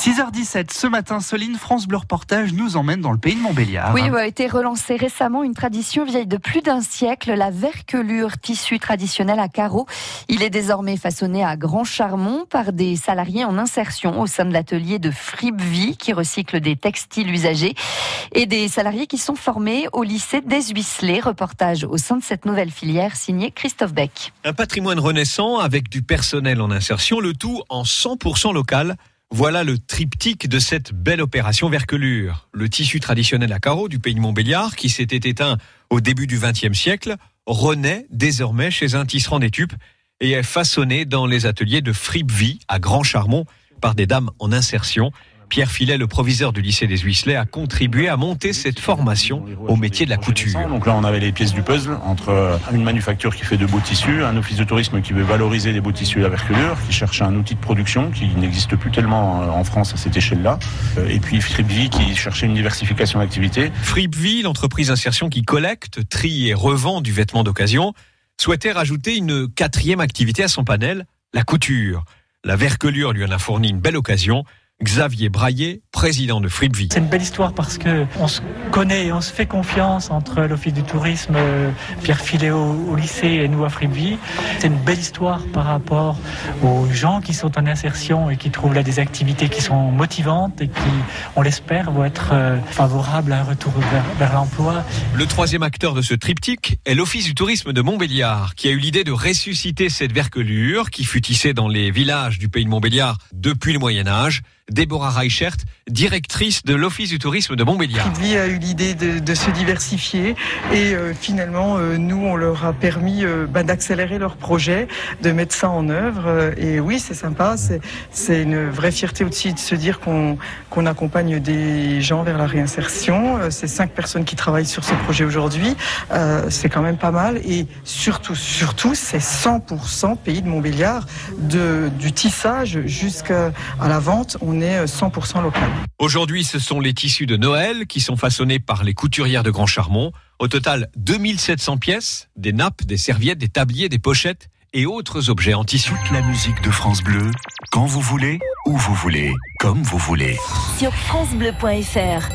6h17, ce matin, Soline, France Bleu Reportage nous emmène dans le pays de Montbéliard. Oui, a été relancée récemment une tradition vieille de plus d'un siècle, la verquelure, tissu traditionnel à carreaux. Il est désormais façonné à Grand Charmont par des salariés en insertion au sein de l'atelier de Fribevie qui recycle des textiles usagés et des salariés qui sont formés au lycée des Huisselets. Reportage au sein de cette nouvelle filière signé Christophe Beck. Un patrimoine renaissant avec du personnel en insertion, le tout en 100% local. Voilà le triptyque de cette belle opération verquelure. Le tissu traditionnel à carreaux du pays de Montbéliard, qui s'était éteint au début du XXe siècle, renaît désormais chez un tisserand des tubes et est façonné dans les ateliers de Fripevie à Grand Charmont par des dames en insertion Pierre Filet, le proviseur du lycée des Huisselets, a contribué à monter cette formation au métier de la couture. Donc là, on avait les pièces du puzzle entre une manufacture qui fait de beaux tissus, un office de tourisme qui veut valoriser les beaux tissus à verculure, qui cherche un outil de production qui n'existe plus tellement en France à cette échelle-là, euh, et puis Fripvie qui cherchait une diversification d'activités. Fripvie, l'entreprise d'insertion qui collecte, trie et revend du vêtement d'occasion, souhaitait rajouter une quatrième activité à son panel, la couture. La verquelure lui en a fourni une belle occasion. Xavier Braillet, président de Fripvie. C'est une belle histoire parce que on se connaît et on se fait confiance entre l'Office du tourisme, euh, Pierre Filéo au lycée et nous à Fripvie. C'est une belle histoire par rapport aux gens qui sont en insertion et qui trouvent là des activités qui sont motivantes et qui, on l'espère, vont être euh, favorables à un retour vers, vers l'emploi. Le troisième acteur de ce triptyque est l'Office du tourisme de Montbéliard qui a eu l'idée de ressusciter cette verquelure qui fut tissée dans les villages du pays de Montbéliard depuis le Moyen Âge. Déborah Reichert, directrice de l'Office du tourisme de Montbéliard. Fribli a eu l'idée de, se diversifier et euh, finalement, euh, nous, on leur a permis euh, bah, d'accélérer leur projet, de mettre ça en œuvre. et oui, c'est sympa, c'est une vraie fierté aussi de se dire qu'on qu'on accompagne des gens vers la réinsertion. c'est cinq personnes qui travaillent sur ce projet aujourd'hui. c'est quand même pas mal. Et surtout, surtout, c'est 100% pays de Montbéliard, de, du tissage jusqu'à la vente. On 100% euh, local. Aujourd'hui, ce sont les tissus de Noël qui sont façonnés par les couturières de Grand Charmont. Au total, 2700 pièces, des nappes, des serviettes, des tabliers, des pochettes et autres objets en tissu. Toute la musique de France Bleu, quand vous voulez, où vous voulez, comme vous voulez. Sur francebleu.fr